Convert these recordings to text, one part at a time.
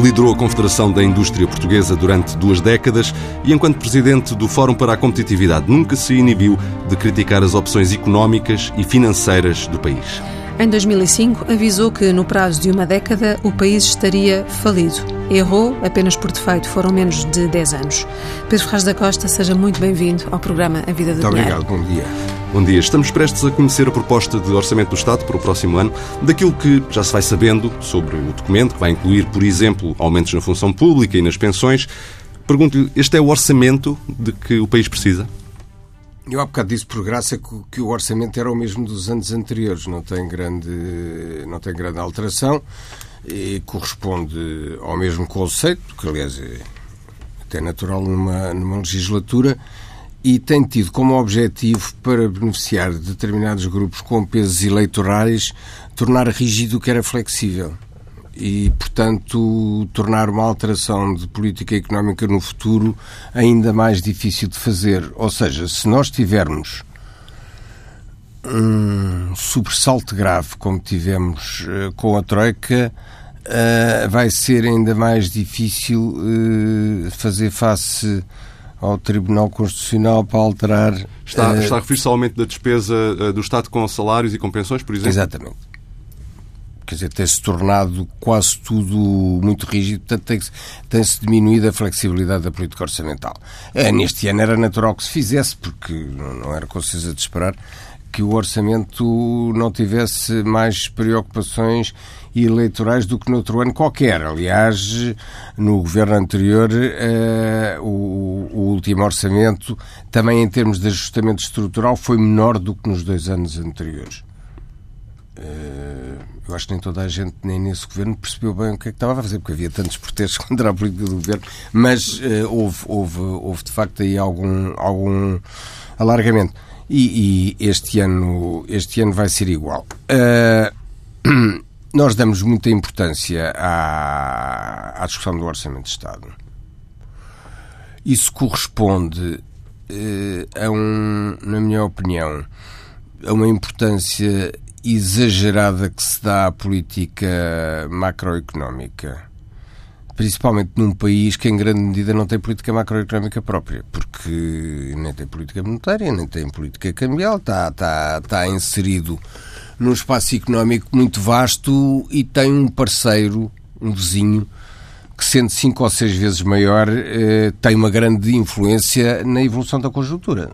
liderou a Confederação da Indústria Portuguesa durante duas décadas e, enquanto presidente do Fórum para a Competitividade, nunca se inibiu de criticar as opções económicas e financeiras do país. Em 2005, avisou que no prazo de uma década o país estaria falido. Errou apenas por defeito, foram menos de 10 anos. Pedro Ferraz da Costa, seja muito bem-vindo ao programa A Vida do muito Dinheiro. Muito obrigado, bom dia. Bom dia. Estamos prestes a conhecer a proposta de Orçamento do Estado para o próximo ano. Daquilo que já se vai sabendo sobre o documento, que vai incluir, por exemplo, aumentos na função pública e nas pensões, pergunto-lhe: este é o orçamento de que o país precisa? Eu há bocado disse por graça que o orçamento era o mesmo dos anos anteriores, não tem grande, não tem grande alteração e corresponde ao mesmo conceito, que aliás é até natural numa, numa legislatura, e tem tido como objetivo para beneficiar de determinados grupos com pesos eleitorais tornar rígido o que era flexível e, portanto, tornar uma alteração de política económica no futuro ainda mais difícil de fazer. Ou seja, se nós tivermos um sobressalto grave como tivemos uh, com a Troika, uh, vai ser ainda mais difícil uh, fazer face ao Tribunal Constitucional para alterar. Está, está a referir-se ao aumento da despesa do Estado com salários e com pensões, por exemplo? Exatamente. Quer dizer, tem-se tornado quase tudo muito rígido, portanto tem-se tem diminuído a flexibilidade da política orçamental. neste ano era natural que se fizesse, porque não era com certeza de esperar que o orçamento não tivesse mais preocupações eleitorais do que noutro ano qualquer. Aliás, no governo anterior, eh, o, o, último orçamento, também em termos de ajustamento estrutural, foi menor do que nos dois anos anteriores. Eh, eu acho que nem toda a gente, nem nesse governo, percebeu bem o que é que estava a fazer, porque havia tantos protestos contra a política do governo, mas eh, houve, houve, houve de facto aí algum, algum alargamento. E, e, este ano este ano vai ser igual. Uh, nós damos muita importância à, à, discussão do Orçamento de Estado. Isso corresponde uh, a um, na minha opinião, a uma importância exagerada que se dá à política macroeconómica principalmente num país que em grande medida não tem política macroeconómica própria, porque nem tem política monetária, nem tem política cambial, está, está, está inserido num espaço económico muito vasto e tem um parceiro, um vizinho, que sendo cinco ou seis vezes maior, eh, tem uma grande influência na evolução da conjuntura.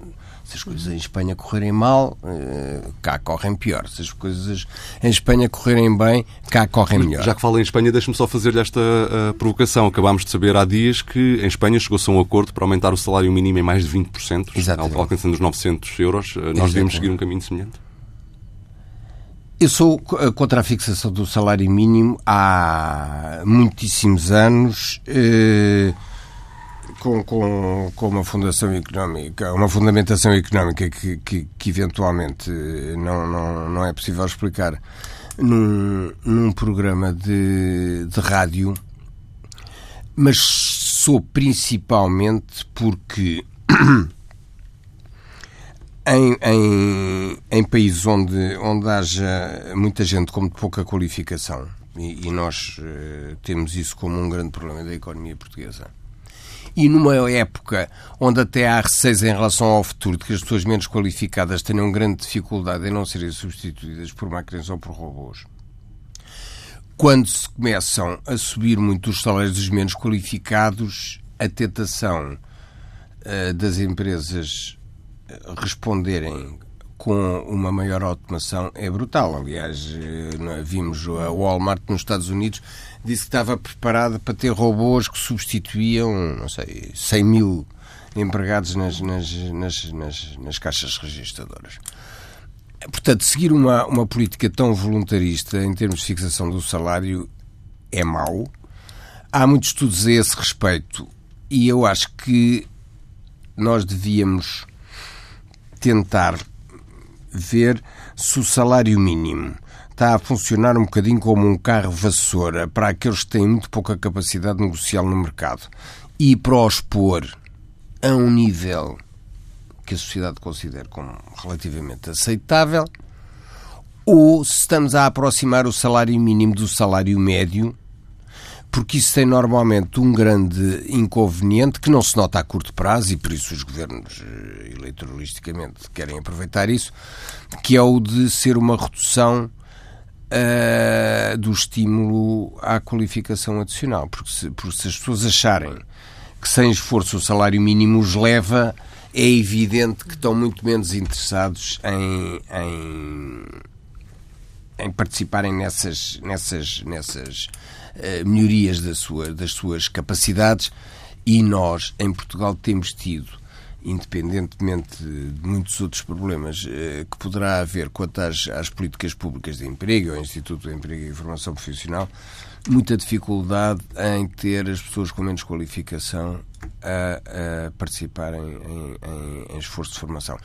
Se as coisas em Espanha correrem mal, eh, cá correm pior. Se as coisas em Espanha correrem bem, cá correm melhor. Já que fala em Espanha, deixe-me só fazer-lhe esta uh, provocação. Acabámos de saber há dias que em Espanha chegou-se a um acordo para aumentar o salário mínimo em mais de 20%, Exatamente. alcançando os 900 euros. Uh, nós devemos seguir um caminho semelhante? Eu sou contra a fixação do salário mínimo há muitíssimos anos. Uh, com, com, com uma fundação económica, uma fundamentação económica que, que, que eventualmente não, não, não é possível explicar num, num programa de, de rádio, mas sou principalmente porque em, em, em países onde, onde haja muita gente com pouca qualificação, e, e nós uh, temos isso como um grande problema da economia portuguesa e numa época onde até há receios em relação ao futuro, de que as pessoas menos qualificadas tenham grande dificuldade em não serem substituídas por máquinas ou por robôs, quando se começam a subir muito os salários dos menos qualificados, a tentação uh, das empresas eh, responderem com uma maior automação é brutal. Aliás, eh, vimos a Walmart nos Estados Unidos disse que estava preparada para ter robôs que substituíam, não sei, 100 mil empregados nas, nas, nas, nas, nas caixas registradoras. Portanto, seguir uma, uma política tão voluntarista em termos de fixação do salário é mau. Há muitos estudos a esse respeito e eu acho que nós devíamos tentar ver se o salário mínimo está a funcionar um bocadinho como um carro vassoura para aqueles que têm muito pouca capacidade negocial no mercado e para os pôr a um nível que a sociedade considera como relativamente aceitável, ou se estamos a aproximar o salário mínimo do salário médio, porque isso tem normalmente um grande inconveniente que não se nota a curto prazo e por isso os governos eh, eleitoralisticamente querem aproveitar isso, que é o de ser uma redução uh, do estímulo à qualificação adicional, porque se, porque se as pessoas acharem que sem esforço o salário mínimo os leva é evidente que estão muito menos interessados em, em, em participarem nessas, nessas, nessas uh, melhorias da sua, das suas capacidades. E nós, em Portugal, temos tido, independentemente de muitos outros problemas uh, que poderá haver quanto às, às políticas públicas de emprego, ao Instituto de Emprego e Formação Profissional, muita dificuldade em ter as pessoas com menos qualificação a, a participarem em, em, em, esforço de formação.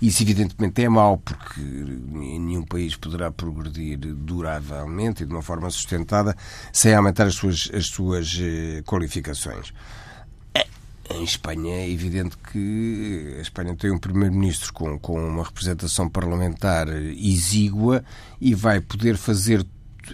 Isso, evidentemente, é mau, porque nenhum país poderá progredir duravelmente e de uma forma sustentada sem aumentar as suas, as suas eh, qualificações. É, em Espanha é evidente que a Espanha tem um primeiro-ministro com, com uma representação parlamentar exígua e vai poder fazer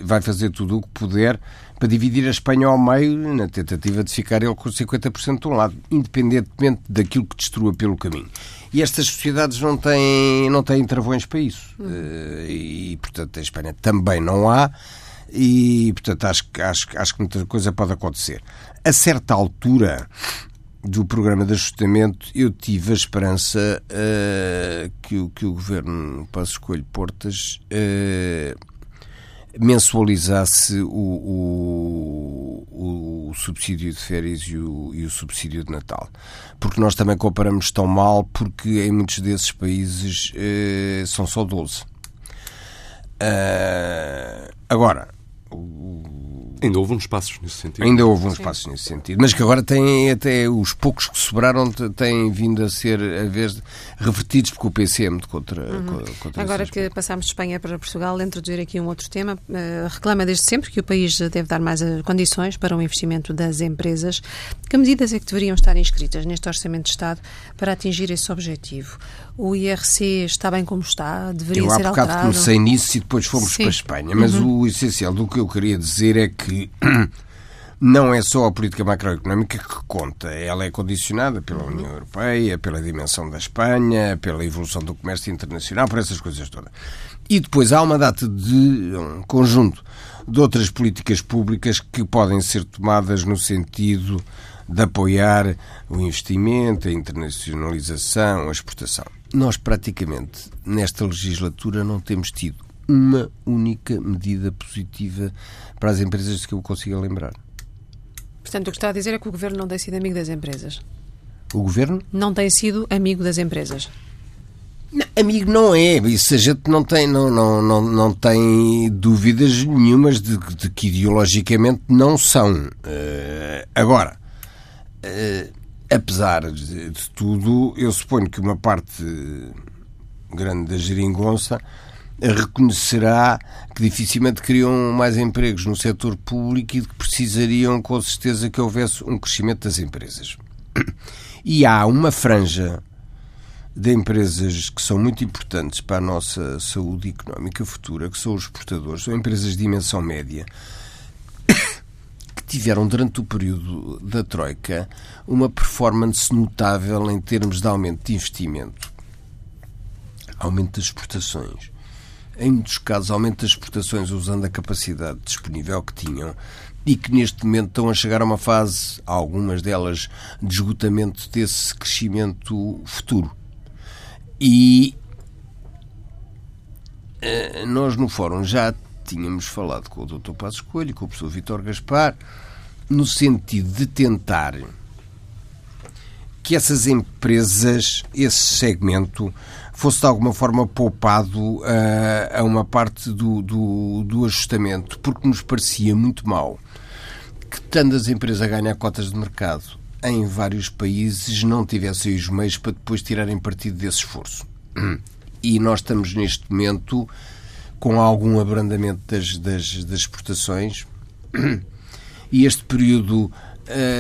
vai fazer tudo o que puder para dividir a Espanha ao meio na tentativa de ficar ele com 50% de um lado, independentemente daquilo que destrua pelo caminho. E estas sociedades não têm, não têm travões para isso. Uhum. E, portanto, a Espanha também não há. E, portanto, acho, acho, acho que muita coisa pode acontecer. A certa altura do programa de ajustamento, eu tive a esperança uh, que, o, que o governo Passo Escolho Portas uh, mensualizasse o, o, o, subsídio de férias e o, e o subsídio de Natal. Porque nós também comparamos tão mal, porque em muitos desses países eh, são só 12. Uh, ah, agora, Ainda houve uns passos nesse sentido. Ainda houve uns Sim. passos nesse sentido. Mas que agora têm até os poucos que sobraram têm vindo a ser a vez revertidos porque o PC é muito contra, uhum. contra Agora que passámos de Espanha para Portugal, introduzir aqui um outro tema. Uh, reclama desde sempre que o país deve dar mais eh, condições para o investimento das empresas. Que medidas é que deveriam estar inscritas neste Orçamento de Estado para atingir esse objetivo? O IRC está bem como está? Deveria eu, ser alterado? Eu há bocado comecei nisso e depois fomos Sim. para a Espanha. Mas uhum. o essencial do que eu queria dizer é que não é só a política macroeconómica que conta. Ela é condicionada pela União Europeia, pela dimensão da Espanha, pela evolução do comércio internacional, por essas coisas todas. E depois há uma data de um conjunto de outras políticas públicas que podem ser tomadas no sentido de apoiar o investimento, a internacionalização, a exportação. Nós, praticamente, nesta legislatura, não temos tido uma única medida positiva para as empresas que eu consiga lembrar. Portanto, o que está a dizer é que o Governo não tem sido amigo das empresas. O Governo? Não tem sido amigo das empresas. Não, amigo não é, isso a gente não tem, não, não, não, não tem dúvidas nenhumas de, de que ideologicamente não são. Uh, agora, uh, apesar de, tudo, eu suponho que uma parte grande da geringonça reconhecerá que dificilmente criam mais empregos no setor público e que precisariam, com certeza, que houvesse um crescimento das empresas. E há uma franja de empresas que são muito importantes para a nossa saúde económica futura, que são os exportadores, são empresas de dimensão média, tiveram durante o período da Troika uma performance notável em termos de aumento de investimento, aumento das exportações, em muitos casos, aumento das exportações usando a capacidade disponível que tinham e que neste momento estão a chegar a uma fase, algumas delas, de esgotamento desse crescimento futuro. E eh, nós no fórum já tínhamos falado com o Dr. Passos Coelho e com o professor Vítor Gaspar no sentido de tentar que essas empresas, esse segmento, fosse de alguma forma poupado uh, a uma parte do, do, do, ajustamento, porque nos parecia muito mal que tantas empresas a ganhar cotas de mercado em vários países não tivessem os meios para depois tirarem partido desse esforço. E nós estamos neste momento com algum abrandamento das, das, das exportações e este período uh,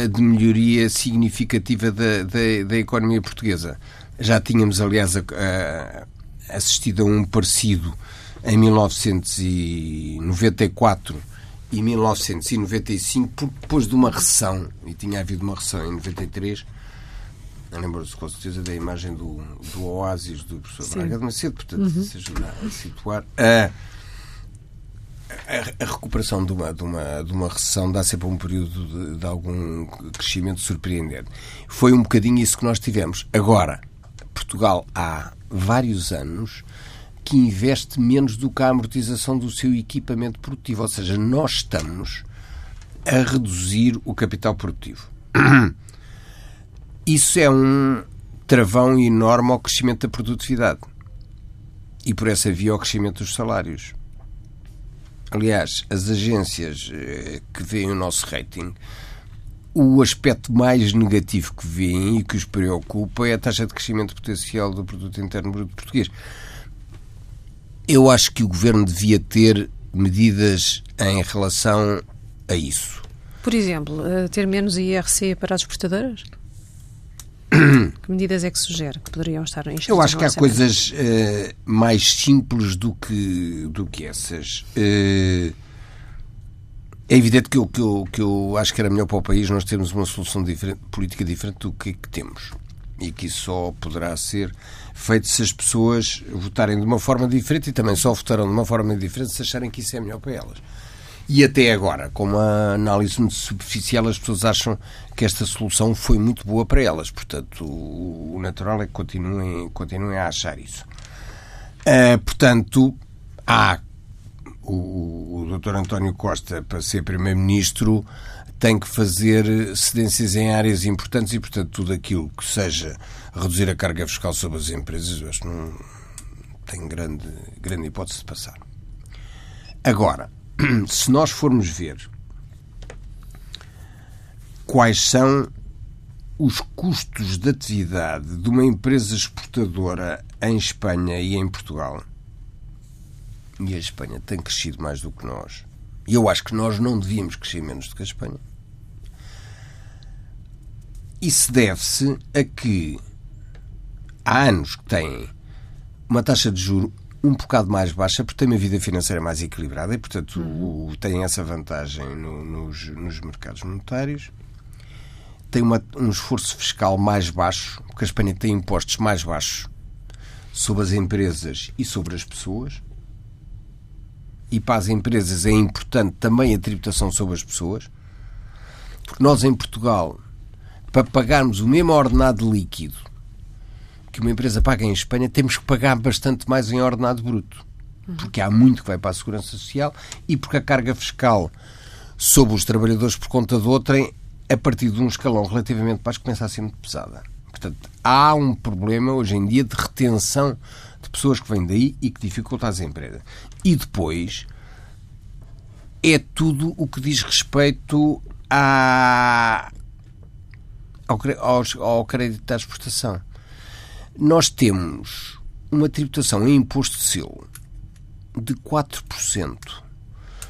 de melhoria significativa da, da, da, economia portuguesa. Já tínhamos, aliás, a, a, assistido a um parecido em 1994 e 1995, depois de uma recessão, e tinha havido uma recessão em 93, lembro-se com certeza da imagem do, do oásis do professor Sim. Braga de Macedo, portanto, uhum. se ajuda a situar. A, a, a, recuperação de uma, de, uma, de uma recessão dá sempre um período de, de, algum crescimento surpreendente. Foi um bocadinho isso que nós tivemos. Agora, Portugal há vários anos que investe menos do que a amortização do seu equipamento produtivo. Ou seja, nós estamos a reduzir o capital produtivo. Isso é um travão enorme ao crescimento da produtividade e por essa via ao crescimento dos salários. Aliás, as agências eh, que veem o nosso rating, o aspecto mais negativo que veem e que os preocupa é a taxa de crescimento potencial do produto interno bruto português. Eu acho que o governo devia ter medidas em relação a isso. Por exemplo, eh, ter menos IRC para as exportadoras? que medidas é que sugere que poderiam estar em Eu acho que há coisas uh, mais simples do que, do que essas. Uh, é evidente que eu, que, eu, que eu acho que era melhor para o país nós termos uma solução diferente, política diferente do que, que temos. E que isso só poderá ser feito se as pessoas votarem de uma forma diferente e também só votarão de uma forma diferente se acharem que isso é melhor para elas. E até agora, com uma análise muito superficial, as pessoas acham que esta solução foi muito boa para elas. Portanto, o natural é que continuem, continuem a achar isso. Uh, portanto, há o, o Dr. António Costa, para ser Primeiro-Ministro, tem que fazer cedências em áreas importantes e, portanto, tudo aquilo que seja reduzir a carga fiscal sobre as empresas, eu acho que não tem grande, grande hipótese de passar. Agora, se nós formos ver quais são os custos de atividade de uma empresa exportadora em Espanha e em Portugal, e a Espanha tem crescido mais do que nós, e eu acho que nós não devíamos crescer menos do que a Espanha. Isso deve-se a que há anos que têm uma taxa de juro um bocado mais baixa porque tem uma vida financeira mais equilibrada e, portanto, tem essa vantagem no, nos, nos mercados monetários. Tem uma, um esforço fiscal mais baixo, porque a Espanha tem impostos mais baixos sobre as empresas e sobre as pessoas. E para as empresas é importante também a tributação sobre as pessoas, porque nós em Portugal, para pagarmos o mesmo ordenado líquido que uma empresa paga em Espanha, temos que pagar bastante mais em ordenado bruto. Porque há muito que vai para a Segurança Social e porque a carga fiscal sobre os trabalhadores por conta de outrem, a partir de um escalão relativamente baixo, começa a ser muito pesada. Portanto, há um problema hoje em dia de retenção de pessoas que vêm daí e que dificulta as empresas. E depois é tudo o que diz respeito à, ao, ao, ao crédito da exportação nós temos uma tributação em imposto de selo de 4%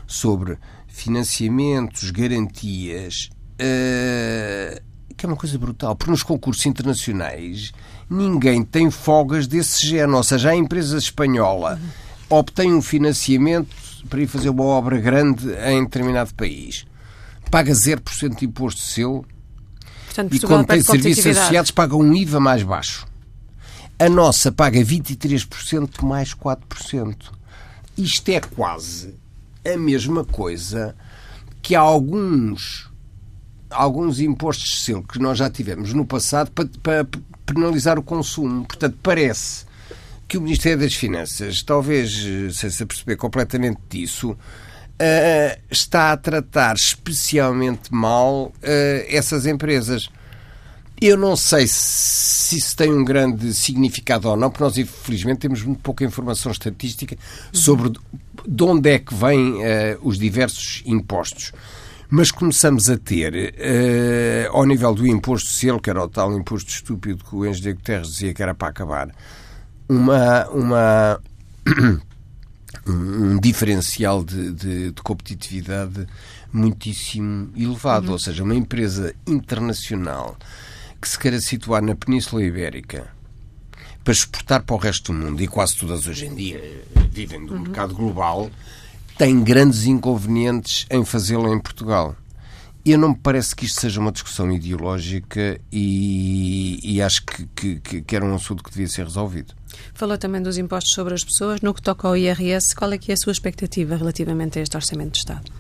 sobre financiamentos, garantias, uh, que é uma coisa brutal, porque nos concursos internacionais ninguém tem folgas desse género, ou seja, a empresa espanhola obtém um financiamento para ir fazer uma obra grande em determinado país, paga 0% de imposto de selo Portanto, e quando tem serviços associados paga um IVA mais baixo. A nossa paga 23% mais 4%. Isto é quase a mesma coisa que há alguns alguns impostos de selo que nós já tivemos no passado para, para penalizar o consumo. Portanto, parece que o Ministério das Finanças, talvez sem se aperceber completamente disso, uh, está a tratar especialmente mal uh, essas empresas. Eu não sei se isso tem um grande significado ou não, porque nós, infelizmente, temos muito pouca informação estatística sobre de onde é que vêm uh, os diversos impostos. Mas começamos a ter, uh, ao nível do imposto selo, que era o tal imposto estúpido que o engenheiro Guterres dizia que era para acabar, uma, uma um diferencial de, de, de, competitividade muitíssimo elevado. Uhum. Ou seja, uma empresa internacional que se queira situar na Península Ibérica para exportar para o resto do mundo, e quase todas hoje em dia vivem do uhum. mercado global, tem grandes inconvenientes em fazê-lo em Portugal. Eu não me parece que isto seja uma discussão ideológica e, e acho que, que, que, era um assunto que devia ser resolvido. Falou também dos impostos sobre as pessoas. No que toca ao IRS, qual é que é a sua expectativa relativamente a este Orçamento de Estado?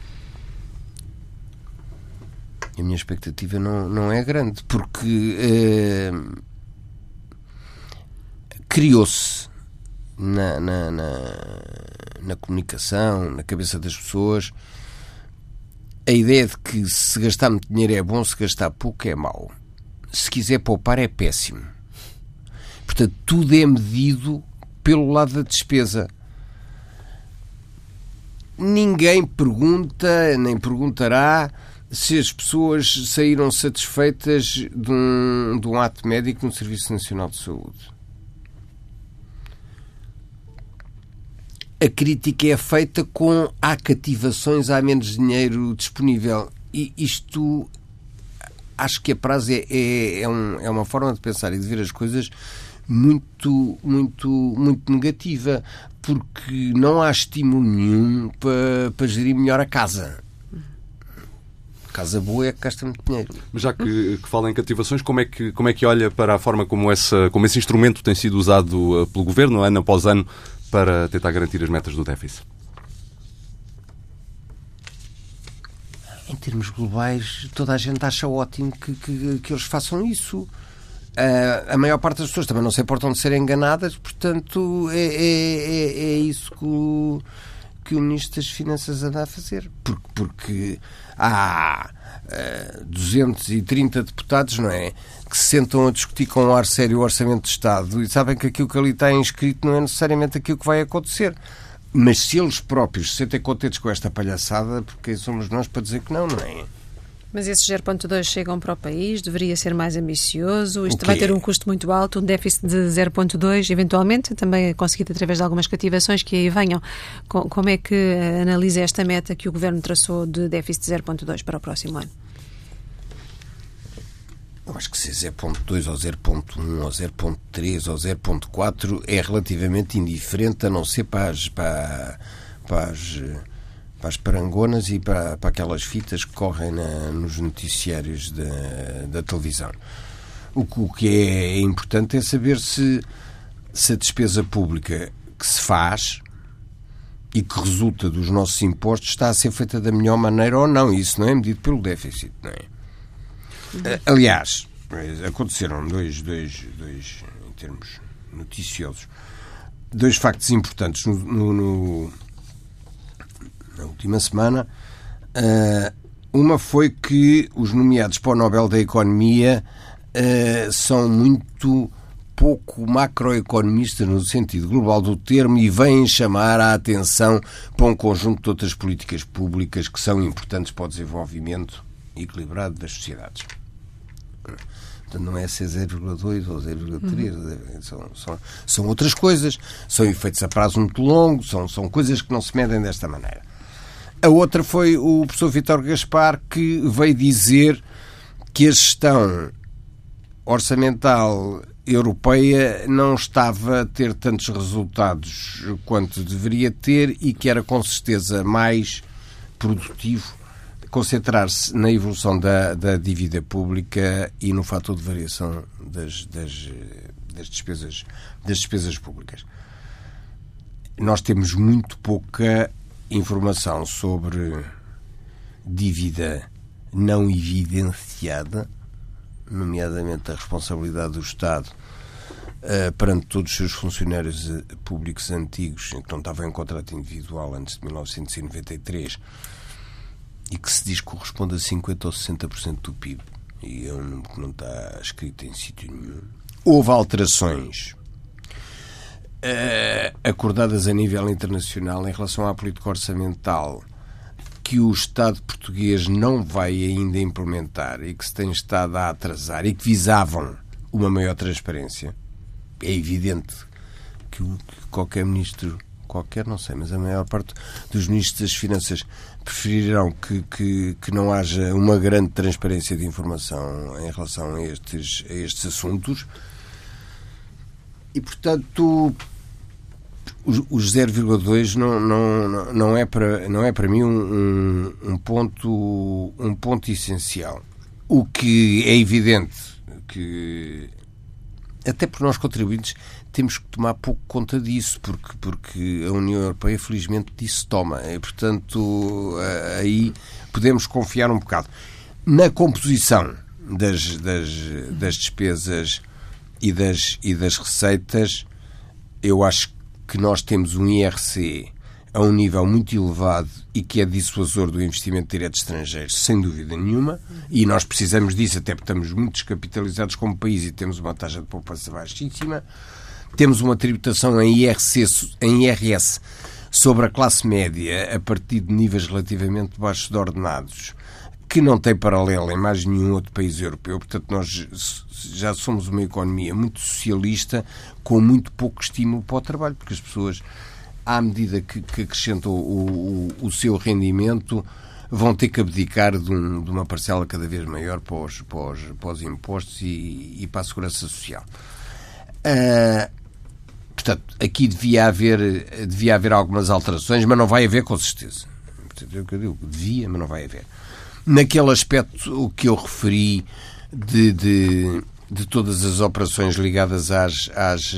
A minha expectativa não, não é grande, porque eh, criou-se na, na, na, na, comunicação, na cabeça das pessoas, a ideia de que se gastar muito dinheiro é bom, se gastar pouco é mau. Se quiser poupar é péssimo. Portanto, tudo é medido pelo lado da despesa. Ninguém pergunta, nem perguntará se as pessoas saíram satisfeitas de um, de um ato médico no Serviço Nacional de Saúde. A crítica é feita com há cativações, há menos dinheiro disponível. E isto acho que a prazo é, é, é, um, é uma forma de pensar e de ver as coisas muito, muito, muito negativa, porque não há estímulo nenhum para, para gerir melhor a casa. Casa boa é que gasta muito dinheiro. Mas já que, que fala em cativações, como é, que, como é que olha para a forma como, essa, como esse instrumento tem sido usado uh, pelo Governo, ano após ano, para tentar garantir as metas do déficit? Em termos globais, toda a gente acha ótimo que, que, que eles façam isso. Uh, a maior parte das pessoas também não se importam de serem enganadas, portanto, é, é, é, é isso que o, que o Ministro das Finanças anda a fazer. Porque, porque há uh, 230 deputados, não é? Que se sentam a discutir com um ar sério o orçamento de Estado e sabem que aquilo que ali está inscrito não é necessariamente aquilo que vai acontecer. Mas se eles próprios se sentem contentes com esta palhaçada, porque somos nós para dizer que não, não é? Mas esses 0,2 chegam para o país? Deveria ser mais ambicioso? Isto vai ter um custo muito alto, um déficit de 0,2, eventualmente, também conseguido através de algumas cativações que aí venham. Como é que eh, analisa esta meta que o Governo traçou de déficit de 0,2 para o próximo ano? Eu acho que se 0.2 ou 0.1 ou 0.3 ou 0.4 é relativamente indiferente, a não ser para as, para, para as para as parangonas e para, para aquelas fitas que correm na, nos noticiários da, da televisão. O, o que é importante é saber se, se a despesa pública que se faz e que resulta dos nossos impostos está a ser feita da melhor maneira ou não. Isso não é medido pelo déficit, não é? Uhum. Aliás, aconteceram dois, dois, dois, em termos noticiosos, dois factos importantes no, no, no na última semana. Uh, uma foi que os nomeados para o Nobel da Economia uh, são muito pouco macroeconomistas no sentido global do termo e vêm chamar a atenção para um conjunto de outras políticas públicas que são importantes para o desenvolvimento equilibrado das sociedades. Portanto, não é ser 0,2 ou 0,3, uhum. são, são, são outras coisas, são efeitos a prazo muito longo, são, são coisas que não se medem desta maneira. A outra foi o professor Vítor Gaspar, que veio dizer que a gestão orçamental europeia não estava a ter tantos resultados quanto deveria ter e que era com certeza mais produtivo concentrar-se na evolução da, da dívida pública e no fator de variação das, das, das, despesas, das despesas públicas. Nós temos muito pouca informação sobre dívida não evidenciada, nomeadamente a responsabilidade do Estado uh, perante todos os seus funcionários uh, públicos antigos, que não estavam em contrato individual antes de 1993, e que se diz que corresponde a 50% ou 60% do PIB, e é um número que não está escrito em sítio nenhum. Houve alterações acordadas a nível internacional em relação à política orçamental que o Estado português não vai ainda implementar e que se tem estado a atrasar e que visavam uma maior transparência. É evidente que, qualquer ministro, qualquer, não sei, mas a maior parte dos ministros das Finanças preferirão que, que, que não haja uma grande transparência de informação em relação a estes, a estes assuntos. E, portanto, os 0,2 não, não, não, é para, não é para mim um, um, ponto, um ponto essencial. O que é evidente que, até por nós contribuintes, temos que tomar pouco conta disso, porque, porque a União Europeia, felizmente, disso toma. E, portanto, aí podemos confiar um bocado. Na composição das, das, das despesas e das, e das receitas, eu acho que nós temos um IRC a um nível muito elevado e que é dissuasor do investimento direto estrangeiro, sem dúvida nenhuma, e nós precisamos disso, até porque estamos muito descapitalizados como país e temos uma taxa de poupança baixíssima. Temos uma tributação em, IRC, em IRS sobre a classe média a partir de níveis relativamente baixos de ordenados, que não tem paralelo em mais nenhum outro país europeu. Portanto, nós já somos uma economia muito socialista, com muito pouco estímulo para o trabalho, porque as pessoas, à medida que, que acrescentam o, o, o, seu rendimento, vão ter que abdicar de, um, de, uma parcela cada vez maior para os, para os, para os impostos e, e, para a segurança social. Uh, portanto, aqui devia haver, devia haver algumas alterações, mas não vai haver com certeza. Portanto, é o que eu digo, devia, mas não vai haver. Naquele aspecto que eu referi de, de de todas as operações ligadas às, às,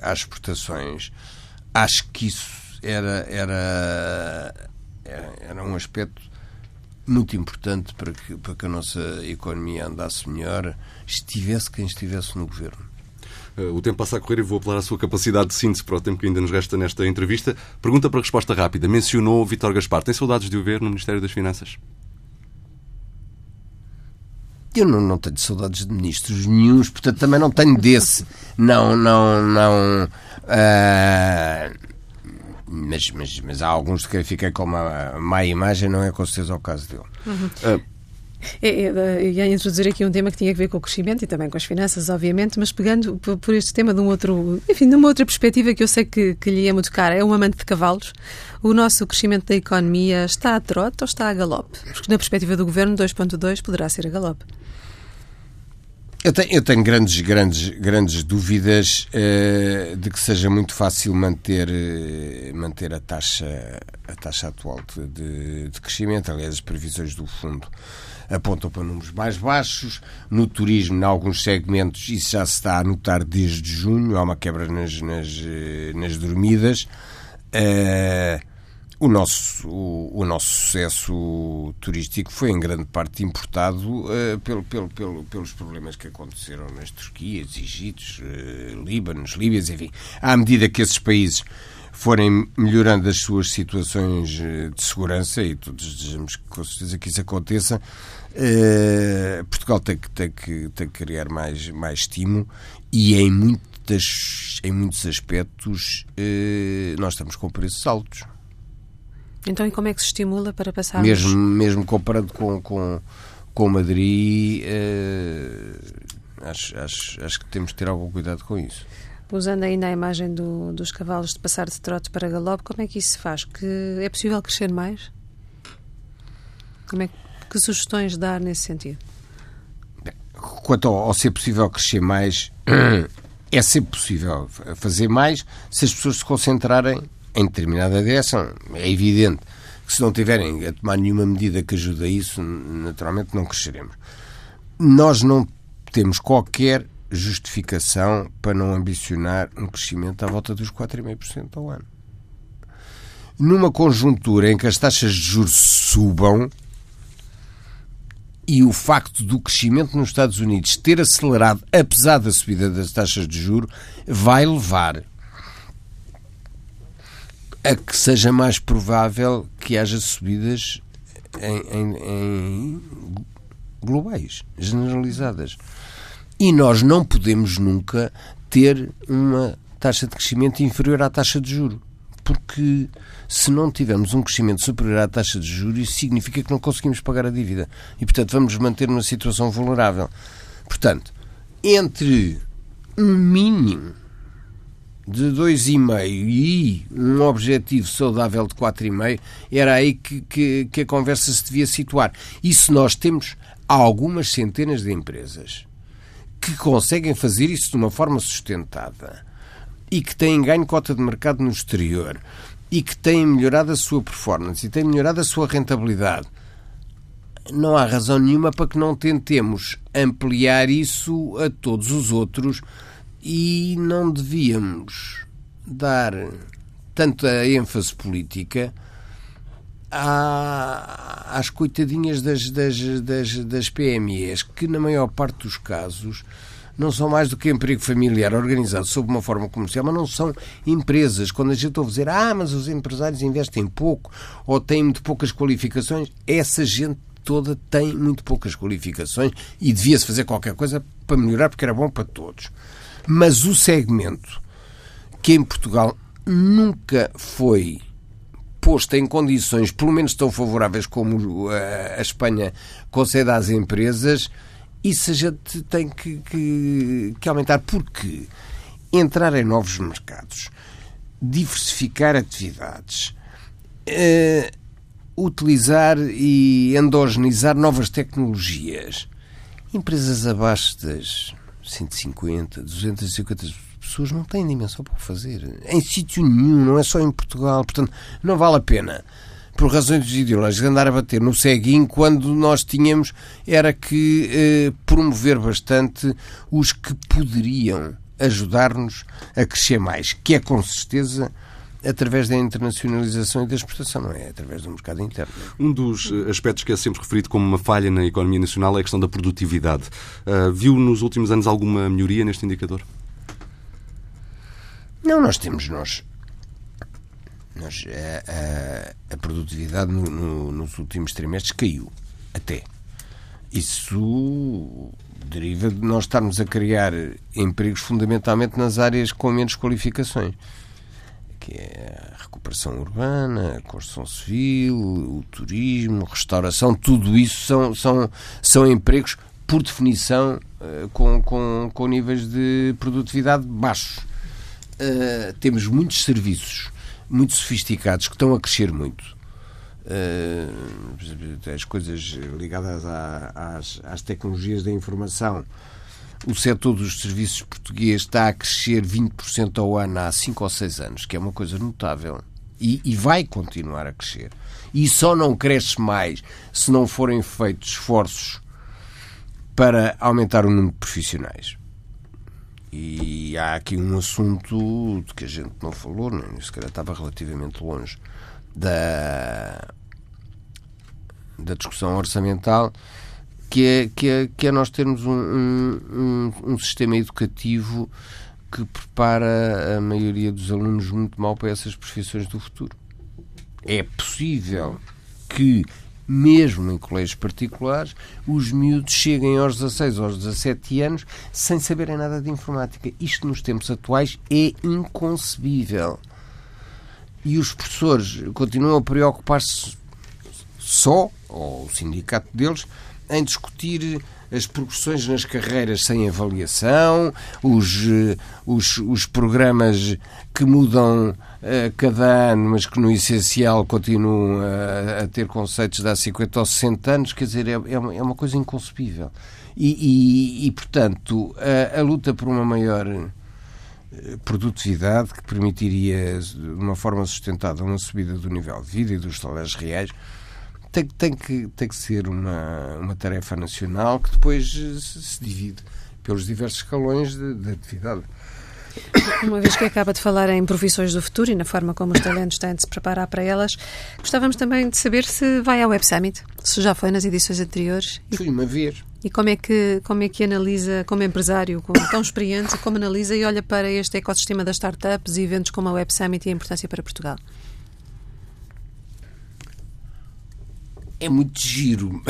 às exportações. Acho que isso era, era, era um aspecto muito importante para que, para que a nossa economia andasse melhor, estivesse quem estivesse no governo. Eh, o tempo passa a correr e vou apelar à sua capacidade de síntese para o tempo que ainda nos resta nesta entrevista. Pergunta para resposta rápida. Mencionou Vítor Gaspar. Tem saudades de o ver no Ministério das Finanças? Eu não, não tenho saudades de ministros nenhums, portanto também não tenho desse. Não, não, não. Uh, mas, mas, mas há alguns de quem fiquei com uma má imagem, não é com certeza o caso dele. Uhum. Uh, é, é, ia introduzir aqui um tema que tinha a ver com o crescimento e também com as finanças, obviamente, mas pegando por, este tema de um outro, enfim, de uma outra perspectiva que eu sei que, que lhe é muito cara, é um amante de cavalos. O nosso crescimento da economia está a trote ou está a galope? Porque na perspectiva do governo, 2.2 poderá ser a galope. Eu tenho, eu tenho, grandes, grandes, grandes dúvidas uh, de que seja muito fácil manter, uh, manter a, taxa, a taxa atual de, de, crescimento. Aliás, as previsões do fundo apontam para números mais baixos. No turismo, em alguns segmentos, isso já se está a notar desde junho. Há uma quebra nas, nas, eh, nas dormidas. Uh, o nosso, o, o, nosso sucesso turístico foi em grande parte importado uh, pelo, pelo, pelo, pelos problemas que aconteceram nas Turquias, Egitos, uh, Líbanos, Líbias, enfim. À medida que esses países forem melhorando as suas situações de segurança, e todos desejamos com certeza que isso aconteça, uh, Portugal tem que, tem, que, tem que criar mais, mais estímulo e em, muitas, em muitos aspectos nós estamos com preços altos. Então, e como é que se estimula para passar? Mesmo, mesmo comparando com, com, com Madrid, eh, acho, acho, acho que temos de ter algum cuidado com isso. Usando ainda a imagem do, dos cavalos de passar de trote para galope, como é que isso se faz? Que é possível crescer mais? Como é que, que sugestões dar nesse sentido? Quanto ao, ao ser possível crescer mais, é sempre possível fazer mais se as pessoas se concentrarem em determinada direção. É evidente que se não tiverem a tomar nenhuma medida que ajude a isso, naturalmente não cresceremos. Nós não temos qualquer justificação para não ambicionar um crescimento à volta dos 4,5% ao ano. Numa conjuntura em que as taxas de juros subam, e o facto do crescimento nos Estados Unidos ter acelerado, apesar da subida das taxas de juro, vai levar a que seja mais provável que haja subidas em, em, em globais, generalizadas. E nós não podemos nunca ter uma taxa de crescimento inferior à taxa de juro. Porque se não tivermos um crescimento superior à taxa de juros, significa que não conseguimos pagar a dívida. E, portanto, vamos manter numa situação vulnerável. Portanto, entre um mínimo de 2,5 e um objetivo saudável de 4,5, era aí que, que, que, a conversa se devia situar. E se nós temos algumas centenas de empresas que conseguem fazer isso de uma forma sustentada e que têm ganho cota de mercado no exterior e que têm melhorado a sua performance e têm melhorado a sua rentabilidade, não há razão nenhuma para que não tentemos ampliar isso a todos os outros e não devíamos dar tanta ênfase política às coitadinhas das, das, das, das PMEs, que na maior parte dos casos não são mais do que emprego familiar organizado sob uma forma comercial, mas não são empresas. Quando a gente ouve dizer, ah, mas os empresários investem pouco ou têm muito poucas qualificações, essa gente toda tem muito poucas qualificações e devia-se fazer qualquer coisa para melhorar, porque era bom para todos. Mas o segmento que em Portugal nunca foi posto em condições, pelo menos tão favoráveis como a Espanha concede às empresas, isso a gente tem que, que, que aumentar. Porque entrar em novos mercados, diversificar atividades, uh, utilizar e endogenizar novas tecnologias. Empresas abaixo das 150, 250 pessoas não têm dimensão para o fazer. Em sítio nenhum, não é só em Portugal. Portanto, não vale a pena por razões ideológicas, andar a bater no ceguinho quando nós tínhamos era que eh, promover bastante os que poderiam ajudar-nos a crescer mais, que é com certeza através da internacionalização e da exportação, não é através do mercado interno. Um dos eh, aspectos que é sempre referido como uma falha na economia nacional é a questão da produtividade. Uh, viu nos últimos anos alguma melhoria neste indicador? Não, nós temos nós nós, a, a, a produtividade no, no, nos últimos trimestres caiu. Até. Isso deriva de nós estarmos a criar empregos fundamentalmente nas áreas com menos qualificações. Que é a recuperação urbana, a construção civil, o turismo, a restauração, tudo isso são, são, são empregos, por definição, eh, com, com, com níveis de produtividade baixos. Uh, temos muitos serviços muito sofisticados que estão a crescer muito. Uh, as coisas ligadas às, às tecnologias da informação. O setor dos serviços português está a crescer 20% ao ano há 5 ou 6 anos, que é uma coisa notável. E, e, vai continuar a crescer. E só não cresce mais se não forem feitos esforços para aumentar o número de profissionais. E há aqui um assunto de que a gente não falou, não, é? se calhar estava relativamente longe da, da discussão orçamental, que é, que é, que é nós termos um, um, um, sistema educativo que prepara a maioria dos alunos muito mal para essas profissões do futuro. É possível que mesmo em colégios particulares, os miúdos cheguem aos 16 ou aos 17 anos sem saberem nada de informática. Isto nos tempos atuais é inconcebível. E os professores continuam a preocupar-se só, ou o sindicato deles, em discutir as progressões nas carreiras sem avaliação, os, eh, os, os programas que mudam uh, cada ano, mas que no essencial continuam a, a, ter conceitos de há 50 ou 60 anos, quer dizer, é, é, uma, é uma coisa inconcebível. E, e, e portanto, a, a, luta por uma maior eh, produtividade que permitiria, de uma forma sustentada, uma subida do nível de vida e dos salários reais, tem, tem, que, tem que ser uma, uma tarefa nacional que depois se, divide pelos diversos escalões de, de atividade. Uma vez que acaba de falar em profissões do futuro e na forma como os talentos têm de se preparar para elas, gostávamos também de saber se vai ao Web Summit, se já foi nas edições anteriores. Fui-me a ver. E como é que como é que analisa, como empresário, como tão experiente, como analisa e olha para este ecossistema das startups e eventos como a Web Summit e a importância para Portugal? É muito giro,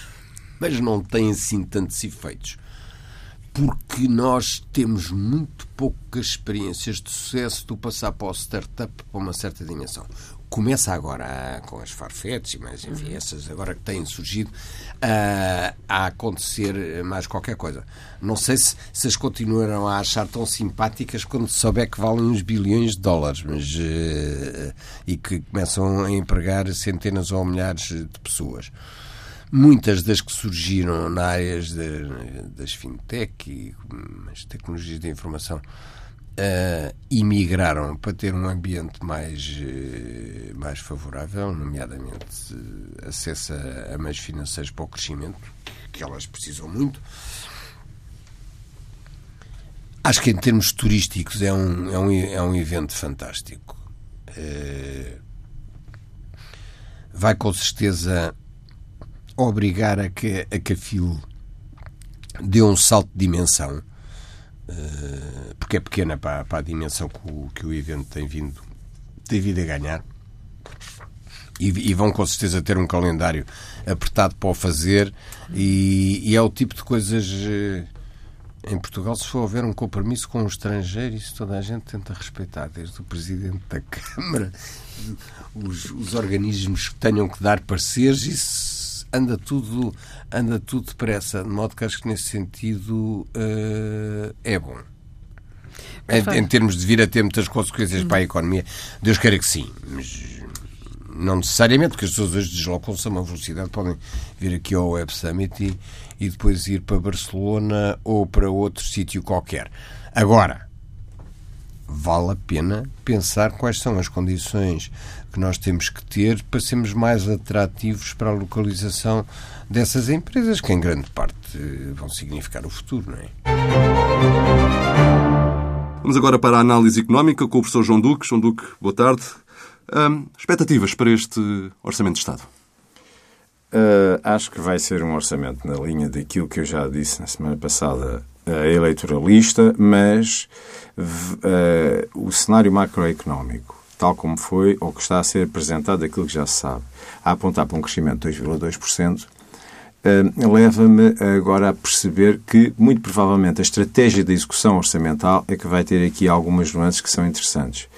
mas não tem assim tantos efeitos porque nós temos muito poucas experiências de sucesso do passar para o startup para uma certa dimensão. Começa agora com as Farfetch, mas enfim, uhum. essas agora que têm surgido, a, a acontecer mais qualquer coisa. Não sei se, se as continuarão a achar tão simpáticas quando souber que valem uns bilhões de dólares mas, uh, e que começam a empregar centenas ou milhares de pessoas muitas das que surgiram na área das fintech e as tecnologias de informação uh, emigraram para ter um ambiente mais, uh, mais favorável, nomeadamente uh, acesso a, a meios financeiros para o crescimento, que elas precisam muito. Acho que em termos turísticos é um, é um, é um evento fantástico. vai com certeza obrigar a que, a que a FIL dê um salto de dimensão, uh, porque é pequena para, para a dimensão que o, que o evento tem vindo, tem vindo a ganhar. E, e, vão com certeza ter um calendário apertado para o fazer, e, e é o tipo de coisas. Uh, em Portugal, se for haver um compromisso com um estrangeiro, isso toda a gente tenta respeitar, desde o Presidente da Câmara, os, os organismos que tenham que dar pareceres, isso anda tudo, anda tudo depressa, de modo que acho que nesse sentido uh, é bom. Em, em, termos de vir a ter muitas consequências para a economia, Deus queira que sim, mas não necessariamente, porque as pessoas hoje deslocam-se a uma velocidade, podem vir aqui ao Web Summit e, e depois ir para Barcelona ou para outro sítio qualquer. Agora, vale a pena pensar quais são as condições que nós temos que ter para sermos mais atrativos para a localização dessas empresas, que em grande parte vão significar o futuro, não é? Vamos agora para a análise económica com o professor João Duque. João Duque, boa tarde. Hum, expectativas para este Orçamento de Estado? Uh, acho que vai ser um orçamento na linha daquilo que eu já disse na semana passada, eleitoralista, mas uh, o cenário macroeconómico tal como foi ou que está a ser apresentado daquilo que já se sabe, a apontar para um crescimento de 2,2%, uh, leva-me agora a perceber que, muito provavelmente, a estratégia da execução orçamental é que vai ter aqui algumas nuances que são interessantes.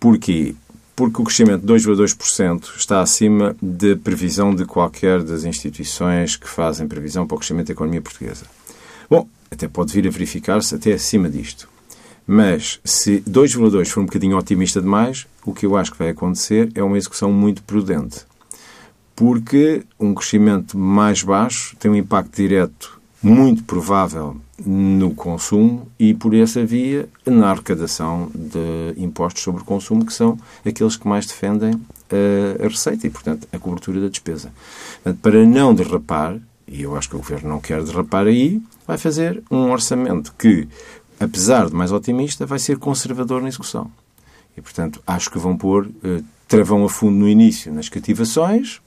Porquê? Porque o crescimento de 2,2% está acima da previsão de qualquer das instituições que fazem previsão para o crescimento da economia portuguesa. Bom, até pode vir a verificar-se até acima disto. Mas se 2,2 for um bocadinho otimista demais, o que eu acho que vai acontecer é uma execução muito prudente. Porque um crescimento mais baixo tem um impacto direto muito provável no consumo e, por essa via, na arrecadação de impostos sobre o consumo, que são aqueles que mais defendem a, a receita e, portanto, a cobertura da despesa. Portanto, para não derrapar, e eu acho que o Governo não quer derrapar aí, vai fazer um orçamento que apesar de mais otimista, vai ser conservador na execução. E, portanto, acho que vão pôr uh, travão a fundo no início nas cativações.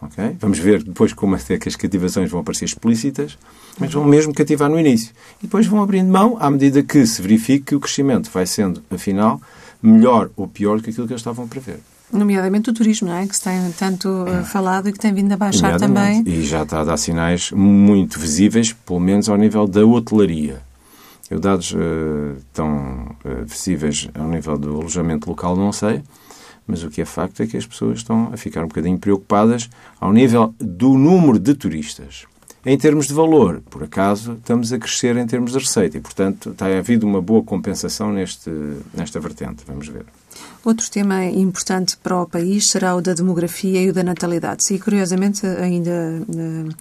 Okay? Vamos ver depois como é que as cativações vão aparecer explícitas, mas vão mesmo cativar no início. E depois vão abrindo mão à medida que se verifique que o crescimento vai sendo, afinal, melhor ou pior do que aquilo que eles estavam a prever. Nomeadamente o turismo, não é? Que se tem tanto uh, falado e que tem vindo a baixar também. E já está a dar sinais muito visíveis, pelo menos ao nível da hotelaria. Eu dados uh, tão uh, visíveis ao nível do alojamento local não sei, mas o que é facto é que as pessoas estão a ficar um bocadinho preocupadas ao nível do número de turistas. Em termos de valor, por acaso, estamos a crescer em termos de receita e, portanto, a havido uma boa compensação neste, nesta vertente. Vamos ver. Outro tema importante para o país será o da demografia e o da natalidade. E, curiosamente, ainda. Uh,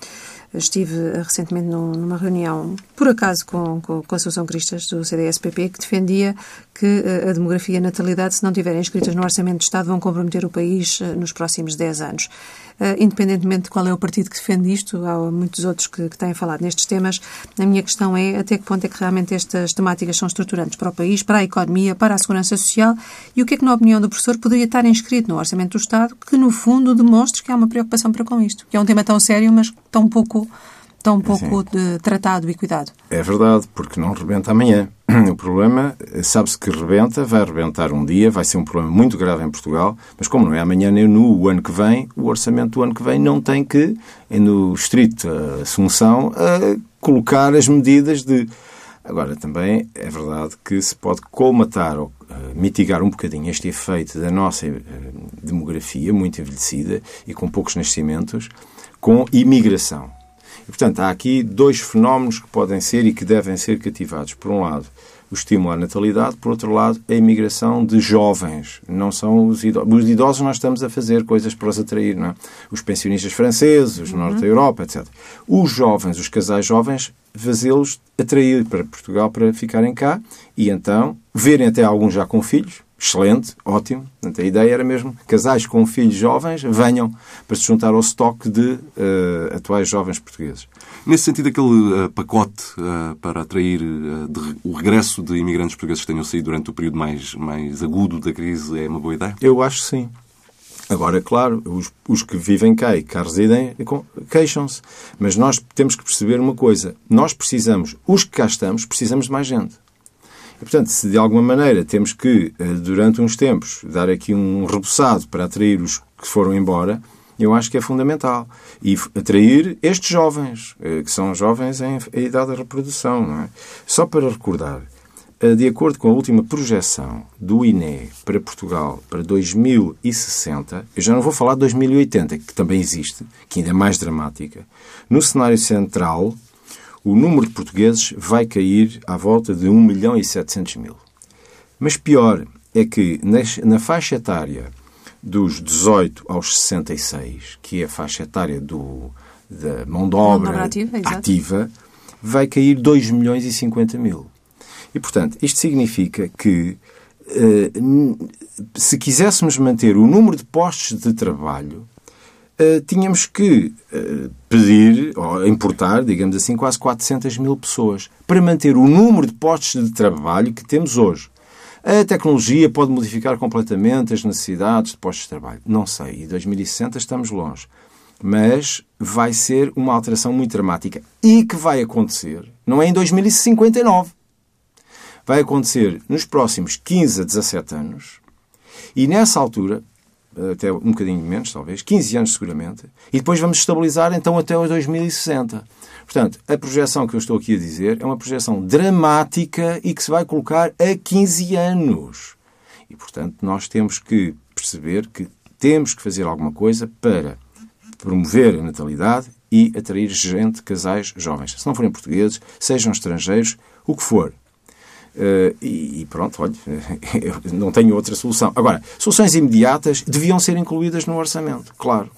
Estive recentemente numa reunião, por acaso, com, com, com a Associação Cristas do CDS-PP, que defendia que a demografia e a natalidade, se não estiverem inscritas no Orçamento do Estado, vão comprometer o país nos próximos 10 anos. Independentemente de qual é o partido que defende isto, há muitos outros que, que têm falado nestes temas, a minha questão é até que ponto é que realmente estas temáticas são estruturantes para o país, para a economia, para a segurança social e o que é que, na opinião do professor, poderia estar inscrito no Orçamento do Estado que, no fundo, demonstre que há uma preocupação para com isto, que é um tema tão sério, mas tão pouco tão pouco de, tratado e cuidado. É verdade, porque não rebenta amanhã. O problema, sabe-se que rebenta, vai rebentar um dia, vai ser um problema muito grave em Portugal, mas como não é amanhã nem no ano que vem, o orçamento do ano que vem não tem que, no estrito assunção, colocar as medidas de. Agora, também é verdade que se pode colmatar ou mitigar um bocadinho este efeito da nossa eh, demografia muito envelhecida e com poucos nascimentos com imigração. E, portanto, há aqui dois fenómenos que podem ser e que devem ser cativados. Por um lado, o estímulo à natalidade, por outro lado, a imigração de jovens. Não são os idosos. Os idosos nós estamos a fazer coisas para os atrair, não é? Os pensionistas franceses, os uhum. norte da Europa, etc. Os jovens, os casais jovens, fazê-los atrair para Portugal para ficarem cá e então verem até alguns já com filhos, excelente, ótimo. Portanto, a ideia era mesmo casais com filhos jovens venham para se juntar ao estoque de uh, atuais jovens portugueses. Nesse sentido, aquele uh, pacote uh, para atrair de, o regresso de imigrantes portugueses que tenham saído durante o período mais, mais agudo da crise é uma boa ideia? Eu acho que sim. Agora, claro, os, os que vivem cá e cá residem queixam-se. Mas nós temos que perceber uma coisa. Nós precisamos, os que cá estamos, precisamos de mais gente. E, portanto, se de alguma maneira temos que, eh, durante uns tempos, dar aqui um reboçado para atrair os que foram embora, eu acho que é fundamental. E atrair estes jovens, eh, que são jovens em idade de reprodução. Não é? Só para recordar, eh, de acordo com a última projeção do INE para Portugal para 2060, eu já não vou falar de 2080, que também existe, que ainda é mais dramática, no cenário central o número de portugueses vai cair à volta de 1 milhão e 700 mil. Mas pior é que na faixa etária dos 18 aos 66, que é a faixa etária do, da mão de obra ativa, ativa, vai cair 2 milhões e 50 mil. E, portanto, isto significa que eh, se quiséssemos manter o número de postos de trabalho uh, tínhamos que uh, pedir, ou importar, digamos assim, quase 400 mil pessoas para manter o número de postos de trabalho que temos hoje. A tecnologia pode modificar completamente as necessidades de postos de trabalho. Não sei. Em 2060 estamos longe. Mas vai ser uma alteração muito dramática. E que vai acontecer, não é em 2059. Vai acontecer nos próximos 15 a 17 anos. E nessa altura, até um bocadinho menos, talvez, 15 anos seguramente, e depois vamos estabilizar então até o 2060. Portanto, a projeção que eu estou aqui a dizer é uma projeção dramática e que se vai colocar a 15 anos. E, portanto, nós temos que perceber que temos que fazer alguma coisa para promover a natalidade e atrair gente, casais jovens. Se não forem portugueses, sejam estrangeiros, o que for. Uh, e, pronto, olha, não tenho outra solução. Agora, soluções imediatas deviam ser incluídas no orçamento, claro.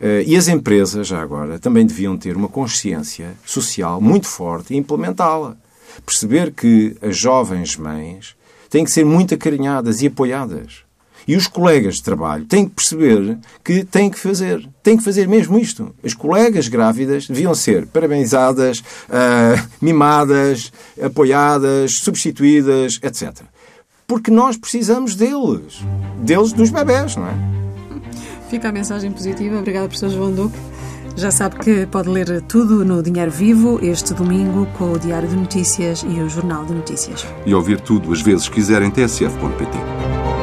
Uh, e as empresas, já agora, também deviam ter uma consciência social muito forte e implementá-la. Perceber que as jovens mães têm que ser muito acarinhadas e apoiadas. E os colegas de trabalho têm que perceber que têm que fazer. Têm que fazer mesmo isto. As colegas grávidas deviam ser parabenizadas, uh, mimadas, apoiadas, substituídas, etc. Porque nós precisamos deles. Deles dos bebés, não é? Fica a mensagem positiva. Obrigada, professor João Duque. Já sabe que pode ler tudo no Dinheiro Vivo este domingo com o Diário de Notícias e o Jornal de Notícias. E ouvir tudo as vezes quiser em tsf.pt.